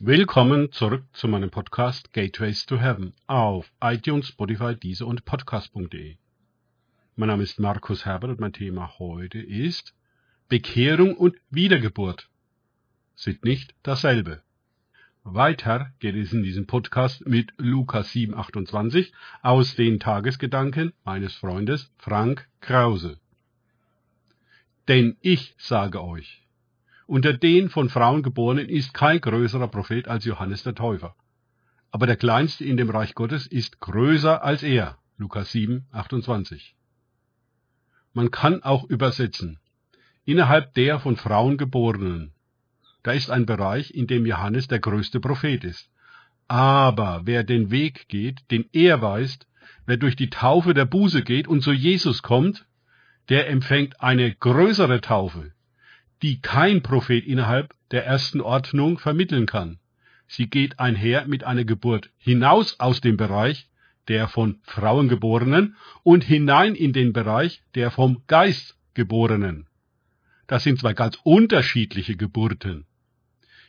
Willkommen zurück zu meinem Podcast Gateways to Heaven auf iTunes, Spotify, Deezer und Podcast.de. Mein Name ist Markus Herbert und mein Thema heute ist Bekehrung und Wiedergeburt sind nicht dasselbe. Weiter geht es in diesem Podcast mit Lukas 7,28 aus den Tagesgedanken meines Freundes Frank Krause. Denn ich sage euch, unter den von Frauen geborenen ist kein größerer Prophet als Johannes der Täufer. Aber der Kleinste in dem Reich Gottes ist größer als er. Lukas 7, 28. Man kann auch übersetzen. Innerhalb der von Frauen geborenen. Da ist ein Bereich, in dem Johannes der größte Prophet ist. Aber wer den Weg geht, den er weist, wer durch die Taufe der Buße geht und zu Jesus kommt, der empfängt eine größere Taufe, die kein Prophet innerhalb der ersten Ordnung vermitteln kann. Sie geht einher mit einer Geburt hinaus aus dem Bereich der von Frauen geborenen und hinein in den Bereich der vom Geist geborenen. Das sind zwei ganz unterschiedliche Geburten.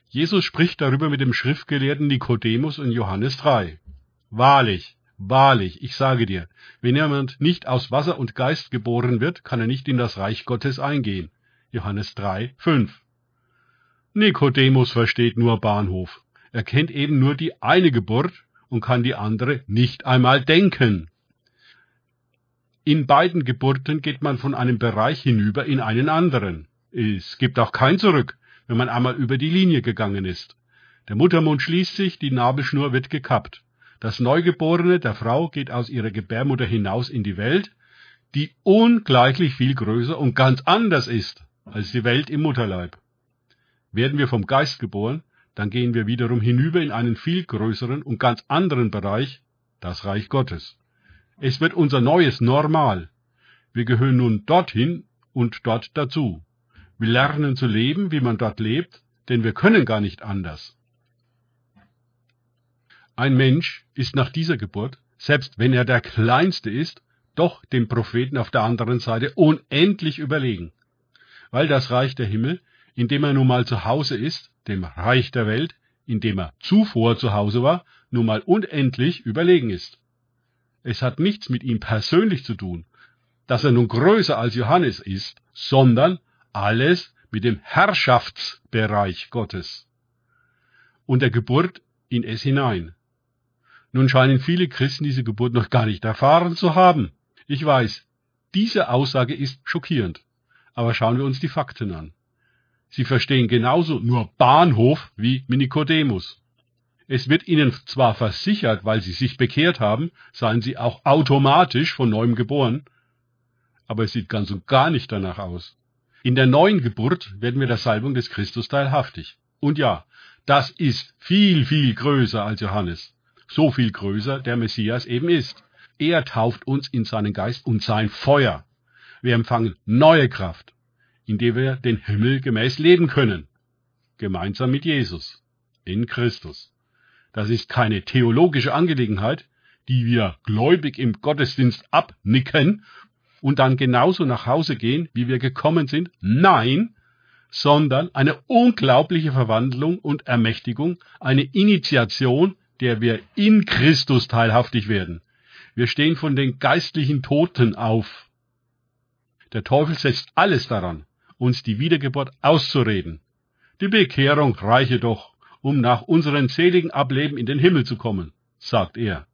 Jesus spricht darüber mit dem Schriftgelehrten Nikodemus in Johannes 3. Wahrlich, wahrlich, ich sage dir, wenn jemand nicht aus Wasser und Geist geboren wird, kann er nicht in das Reich Gottes eingehen. Johannes 3, 5. Nikodemus versteht nur Bahnhof. Er kennt eben nur die eine Geburt und kann die andere nicht einmal denken. In beiden Geburten geht man von einem Bereich hinüber in einen anderen. Es gibt auch kein Zurück, wenn man einmal über die Linie gegangen ist. Der Muttermund schließt sich, die Nabelschnur wird gekappt. Das Neugeborene der Frau geht aus ihrer Gebärmutter hinaus in die Welt, die ungleichlich viel größer und ganz anders ist als die Welt im Mutterleib. Werden wir vom Geist geboren, dann gehen wir wiederum hinüber in einen viel größeren und ganz anderen Bereich, das Reich Gottes. Es wird unser neues Normal. Wir gehören nun dorthin und dort dazu. Wir lernen zu leben, wie man dort lebt, denn wir können gar nicht anders. Ein Mensch ist nach dieser Geburt, selbst wenn er der Kleinste ist, doch dem Propheten auf der anderen Seite unendlich überlegen weil das Reich der Himmel, in dem er nun mal zu Hause ist, dem Reich der Welt, in dem er zuvor zu Hause war, nun mal unendlich überlegen ist. Es hat nichts mit ihm persönlich zu tun, dass er nun größer als Johannes ist, sondern alles mit dem Herrschaftsbereich Gottes und der Geburt in es hinein. Nun scheinen viele Christen diese Geburt noch gar nicht erfahren zu haben. Ich weiß, diese Aussage ist schockierend. Aber schauen wir uns die Fakten an. Sie verstehen genauso nur Bahnhof wie Nikodemus. Es wird ihnen zwar versichert, weil sie sich bekehrt haben, seien sie auch automatisch von neuem geboren, aber es sieht ganz und gar nicht danach aus. In der neuen Geburt werden wir der Salbung des Christus teilhaftig. Und ja, das ist viel, viel größer als Johannes. So viel größer der Messias eben ist. Er tauft uns in seinen Geist und sein Feuer. Wir empfangen neue Kraft, indem wir den Himmel gemäß leben können. Gemeinsam mit Jesus. In Christus. Das ist keine theologische Angelegenheit, die wir gläubig im Gottesdienst abnicken und dann genauso nach Hause gehen, wie wir gekommen sind. Nein, sondern eine unglaubliche Verwandlung und Ermächtigung, eine Initiation, der wir in Christus teilhaftig werden. Wir stehen von den geistlichen Toten auf. Der Teufel setzt alles daran, uns die Wiedergeburt auszureden. Die Bekehrung reiche doch, um nach unserem seligen Ableben in den Himmel zu kommen, sagt er.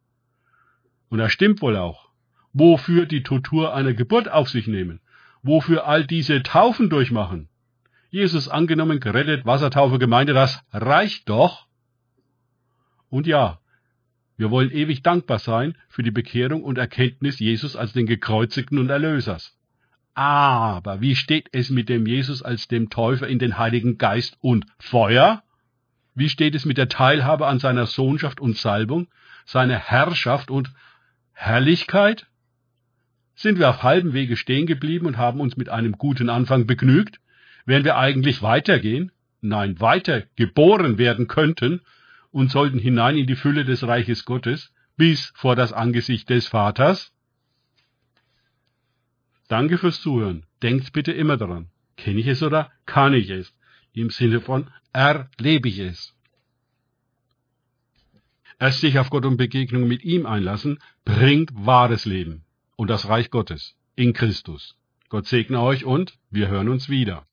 Und er stimmt wohl auch. Wofür die Tortur einer Geburt auf sich nehmen? Wofür all diese Taufen durchmachen? Jesus angenommen, gerettet, Wassertaufe, Gemeinde, das reicht doch. Und ja, wir wollen ewig dankbar sein für die Bekehrung und Erkenntnis Jesus als den Gekreuzigten und Erlösers. Aber wie steht es mit dem Jesus als dem Täufer in den Heiligen Geist und Feuer? Wie steht es mit der Teilhabe an seiner Sohnschaft und Salbung, seiner Herrschaft und Herrlichkeit? Sind wir auf halbem Wege stehen geblieben und haben uns mit einem guten Anfang begnügt, während wir eigentlich weitergehen, nein, weiter geboren werden könnten und sollten hinein in die Fülle des Reiches Gottes bis vor das Angesicht des Vaters? Danke fürs Zuhören. Denkt bitte immer daran. Kenne ich es oder kann ich es? Im Sinne von erlebe ich es. Erst sich auf Gott und Begegnung mit ihm einlassen, bringt wahres Leben und das Reich Gottes in Christus. Gott segne euch und wir hören uns wieder.